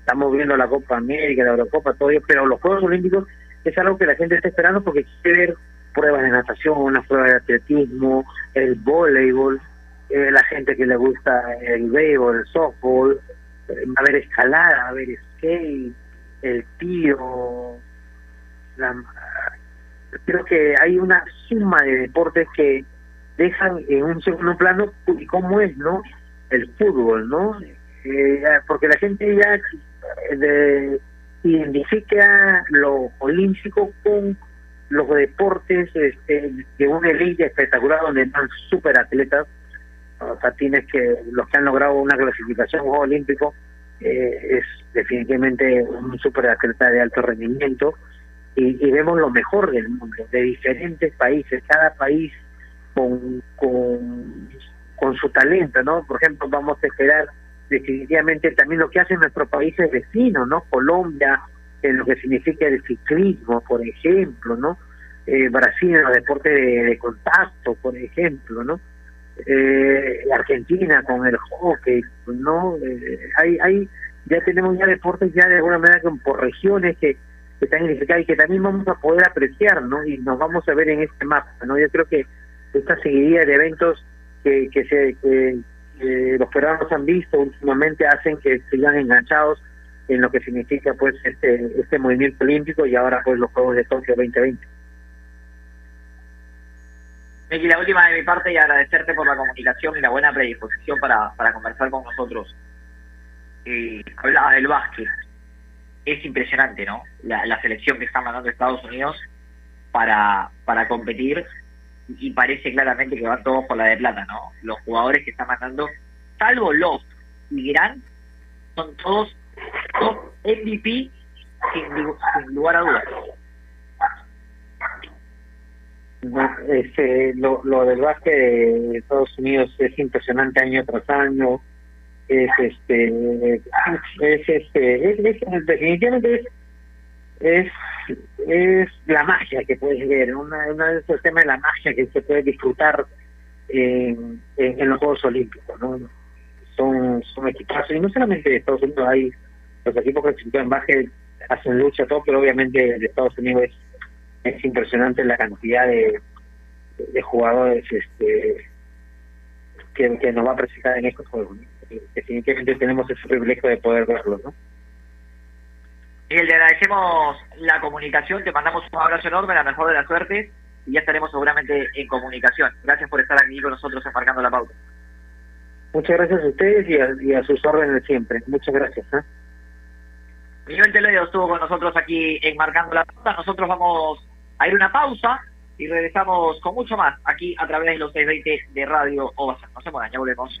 estamos viendo la Copa América, la Eurocopa, todo ello, pero los Juegos Olímpicos es algo que la gente está esperando porque quiere ver pruebas de natación, unas pruebas de atletismo, el voleibol, eh, la gente que le gusta el béisbol, el softball, eh, va a haber escalada, a haber skate, el tiro, la, creo que hay una suma de deportes que dejan en un segundo plano y cómo es, ¿no? El fútbol, ¿no? Eh, porque la gente ya eh, de, identifica lo olímpico con los deportes este, de una elite espectacular donde están super atletas, o sea, tienes que los que han logrado una clasificación Juego Olímpico eh, es definitivamente un super atleta de alto rendimiento y, y vemos lo mejor del mundo, de diferentes países, cada país con, con, con su talento, ¿no? Por ejemplo, vamos a esperar definitivamente también lo que hacen nuestros países vecinos, ¿no? Colombia, en lo que significa el ciclismo, por ejemplo, ¿no? Eh, Brasil en los deportes de, contacto, por ejemplo, ¿no? Eh, Argentina con el hockey, ¿no? Eh, hay, hay, ya tenemos ya deportes ya de alguna manera por regiones que, que están identificados y que también vamos a poder apreciar, ¿no? Y nos vamos a ver en este mapa, ¿no? Yo creo que esta seguidilla de eventos que, que se que, los peruanos han visto últimamente hacen que sigan enganchados en lo que significa pues este este movimiento olímpico y ahora pues los Juegos de Tokio 2020. Miki, la última de mi parte y agradecerte por la comunicación y la buena predisposición para, para conversar con nosotros. Eh, hablaba del básquet. Es impresionante, ¿no? La, la selección que está mandando Estados Unidos para, para competir y parece claramente que van todos por la de plata, ¿no? Los jugadores que están mandando, salvo los y Gran, son todos top MVP sin, sin lugar a dudas. No, este, lo, lo del básquet de Estados Unidos es impresionante año tras año. Es este es este es, definitivamente es es la magia que puedes ver una, una de esos temas de la magia que se puede disfrutar en, en, los Juegos Olímpicos ¿no? son son equipazos y no solamente de Estados Unidos hay los equipos que se en básquet hacen lucha todo pero obviamente de Estados Unidos es, es impresionante la cantidad de, de jugadores este que, que nos va a presentar en estos juegos. Definitivamente tenemos ese privilegio de poder verlo ¿no? Miguel, te agradecemos la comunicación, te mandamos un abrazo enorme, la mejor de las suertes y ya estaremos seguramente en comunicación. Gracias por estar aquí con nosotros enmarcando la pauta. muchas gracias a ustedes y a, y a sus órdenes siempre muchas gracias ¿eh? Miguel Toledo estuvo con nosotros aquí enmarcando la pauta. Nosotros vamos a ir a una pausa y regresamos con mucho más aquí a través de los 620 de Radio Ovación. No se muevan, ya volvemos.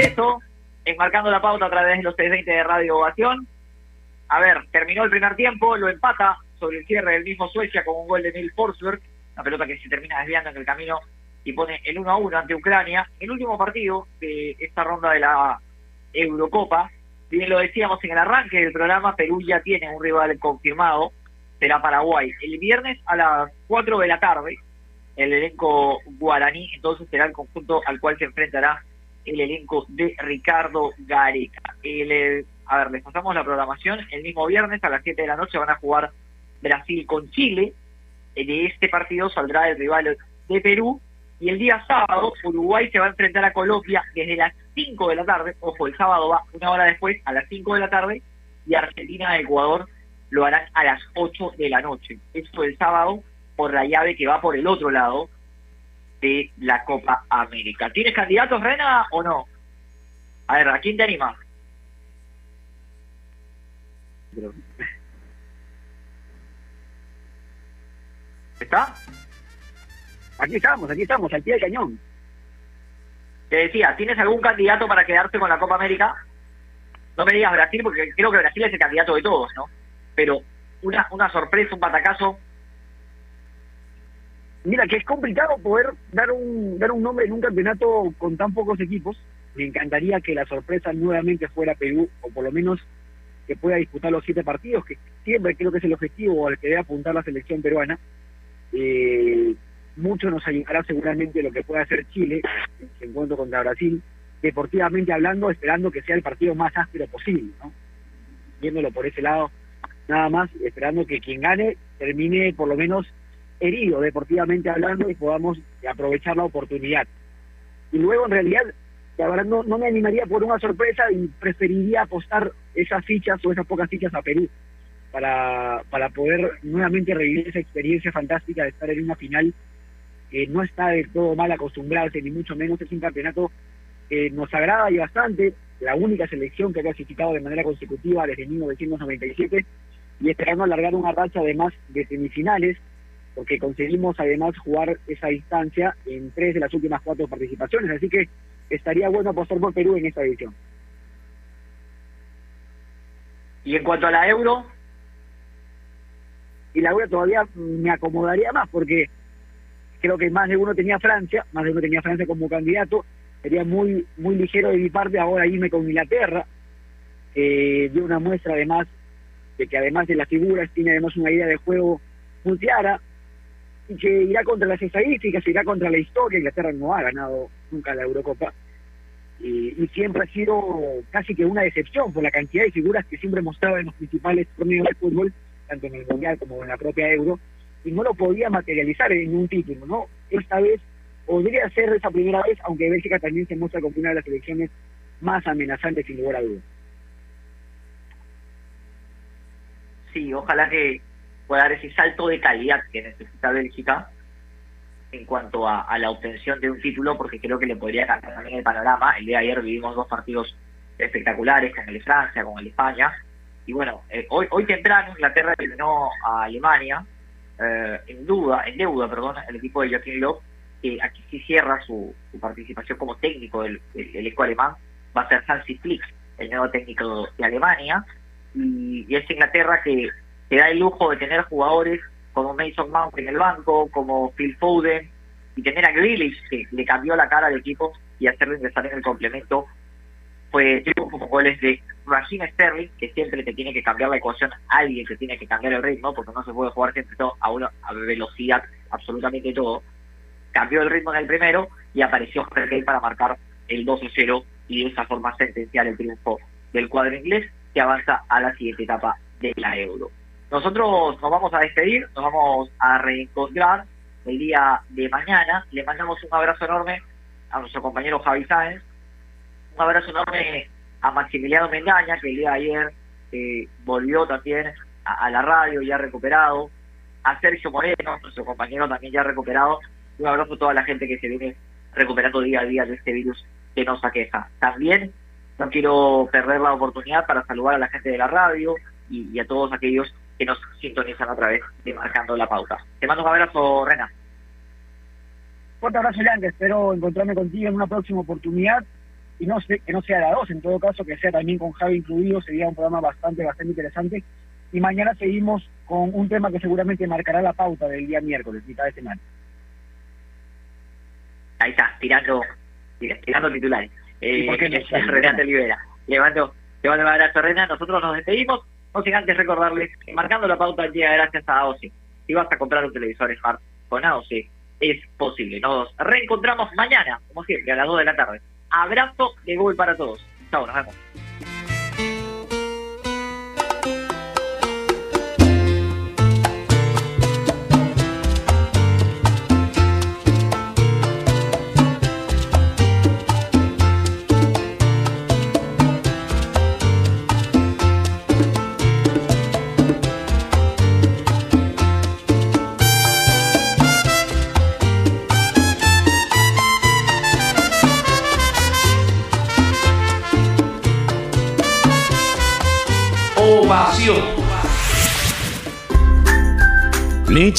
Regreso, enmarcando la pauta a través de los 620 de Radio Ovación. A ver, terminó el primer tiempo, lo empata sobre el cierre del mismo Suecia con un gol de Neil Forsberg, una pelota que se termina desviando en el camino y pone el 1 a 1 ante Ucrania. El último partido de esta ronda de la Eurocopa, bien lo decíamos en el arranque del programa, Perú ya tiene un rival confirmado, será Paraguay. El viernes a las 4 de la tarde, el elenco guaraní, entonces será el conjunto al cual se enfrentará el elenco de Ricardo Gareca. El, eh, a ver, les pasamos la programación. El mismo viernes a las 7 de la noche van a jugar Brasil con Chile. Eh, De este partido saldrá el rival de Perú. Y el día sábado, Uruguay se va a enfrentar a Colombia desde las 5 de la tarde. Ojo, el sábado va una hora después, a las 5 de la tarde. Y Argentina y Ecuador lo harán a las 8 de la noche. Esto el sábado por la llave que va por el otro lado de la Copa América. ¿Tienes candidatos, Rena, o no? A ver, ¿a quién te anima? ¿Está? Aquí estamos, aquí estamos, al pie del cañón. Te decía, ¿tienes algún candidato para quedarse con la Copa América? No me digas Brasil, porque creo que Brasil es el candidato de todos, ¿no? Pero una, una sorpresa, un batacazo. Mira, que es complicado poder dar un, dar un nombre en un campeonato con tan pocos equipos. Me encantaría que la sorpresa nuevamente fuera Perú, o por lo menos que pueda disputar los siete partidos, que siempre creo que es el objetivo al que debe apuntar la selección peruana. Eh, mucho nos ayudará seguramente lo que pueda hacer Chile en su encuentro contra Brasil, deportivamente hablando, esperando que sea el partido más áspero posible, ¿no? Viéndolo por ese lado, nada más, esperando que quien gane termine por lo menos herido deportivamente hablando y podamos aprovechar la oportunidad. Y luego, en realidad, la verdad no, me animaría por una sorpresa y preferiría apostar esas fichas o esas pocas fichas a Perú para, para poder nuevamente revivir esa experiencia fantástica de estar en una final que no está del todo mal acostumbrarse, ni mucho menos es un campeonato que nos agrada y bastante, la única selección que ha clasificado de manera consecutiva desde 1997 y esperando alargar una racha además de semifinales, porque conseguimos además jugar esa distancia en tres de las últimas cuatro participaciones, así que estaría bueno apostar por Perú en esta edición. Y en cuanto a la Euro, y la Euro todavía me acomodaría más porque creo que más de uno tenía Francia, más de uno tenía Francia como candidato, sería muy muy ligero de mi parte ahora irme con Inglaterra, que dio una muestra además de que además de las figuras tiene además una idea de juego muy clara que irá contra las estadísticas, irá contra la historia, Inglaterra no ha ganado nunca la Eurocopa y, y siempre ha sido casi que una decepción por la cantidad de figuras que siempre mostraba en los principales torneos de fútbol, tanto en el Mundial como en la propia Euro, y no lo podía materializar en un título, ¿no? Esta vez podría ser esa primera vez, aunque Bélgica también se muestra como una de las selecciones más amenazantes sin lugar a dudas. sí, ojalá que pueda dar ese salto de calidad que necesita Bélgica en cuanto a, la obtención de un título, porque creo que le podría cambiar también el panorama. El día de ayer vivimos dos partidos espectaculares, con el de Francia, con el de España. Y bueno, eh, hoy, hoy temprano Inglaterra eliminó a Alemania, eh, en duda, en deuda, perdón, el equipo de Joachim Löw, que aquí sí cierra su, participación como técnico del, del, equipo alemán, va a ser Hansi Flick, el nuevo técnico de Alemania, y es Inglaterra que, que da el lujo de tener jugadores como Mason Mount en el banco, como Phil Foden, y tener a Grealish, que le cambió la cara al equipo y hacerlo ingresar en el complemento, fue triunfo con goles de Raheem Sterling, que siempre te tiene que cambiar la ecuación, alguien que tiene que cambiar el ritmo, porque no se puede jugar siempre todo a una a velocidad, absolutamente todo. Cambió el ritmo en el primero y apareció Harry para marcar el 2-0 y de esa forma sentenciar el triunfo del cuadro inglés que avanza a la siguiente etapa de la Euro. Nosotros nos vamos a despedir, nos vamos a reencontrar el día de mañana. Le mandamos un abrazo enorme a nuestro compañero Javi Sáenz, un abrazo enorme a Maximiliano Mendaña, que el día de ayer eh, volvió también a, la radio, ya recuperado, a Sergio Moreno, nuestro compañero también ya recuperado, un abrazo a toda la gente que se viene recuperando día a día de este virus que nos aqueja. También no quiero perder la oportunidad para saludar a la gente de la radio y a todos aquellos que nos sintonizan a través de Marcando la Pauta. Te mando un abrazo, Rena. Fuerte abrazo, Leandro. Espero encontrarme contigo en una próxima oportunidad y no sé, que no sea la dos, en todo caso, que sea también con Javi incluido. Sería un programa bastante, bastante interesante. Y mañana seguimos con un tema que seguramente marcará la pauta del día miércoles, mitad de semana. Ahí está, tirando, tirando titulares. Eh, ¿Por qué no? Renate Olivera. Le mando, le mando un abrazo, Rena. Nosotros nos despedimos. No sin antes recordarles que marcando la pauta el día gracias a AOC. Si vas a comprar un televisor Smart con AOC, es posible. Nos reencontramos mañana, como siempre, a las 2 de la tarde. Abrazo de Google para todos. Chao, nos vemos.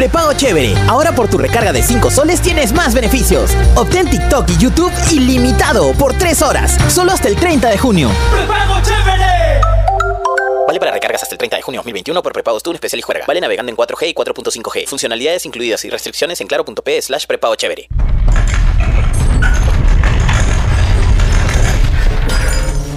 Prepago Chévere. Ahora por tu recarga de 5 soles tienes más beneficios. Obtén TikTok y YouTube ilimitado por 3 horas. Solo hasta el 30 de junio. ¡Prepago Chévere! Vale para recargas hasta el 30 de junio 2021 por prepagos tú, especial y juega. Vale navegando en 4G y 4.5G. Funcionalidades incluidas y restricciones en claro.p slash prepago chévere.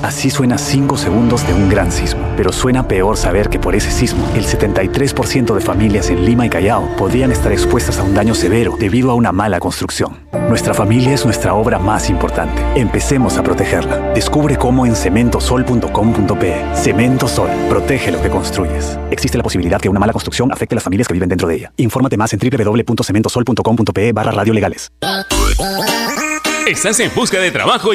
Así suena 5 segundos de un gran sismo. Pero suena peor saber que por ese sismo, el 73% de familias en Lima y Callao podrían estar expuestas a un daño severo debido a una mala construcción. Nuestra familia es nuestra obra más importante. Empecemos a protegerla. Descubre cómo en cementosol.com.pe. Cemento Sol. Protege lo que construyes. Existe la posibilidad que una mala construcción afecte a las familias que viven dentro de ella. Infórmate más en www.cementosol.com.pe barra radiolegales. Estás en busca de trabajo y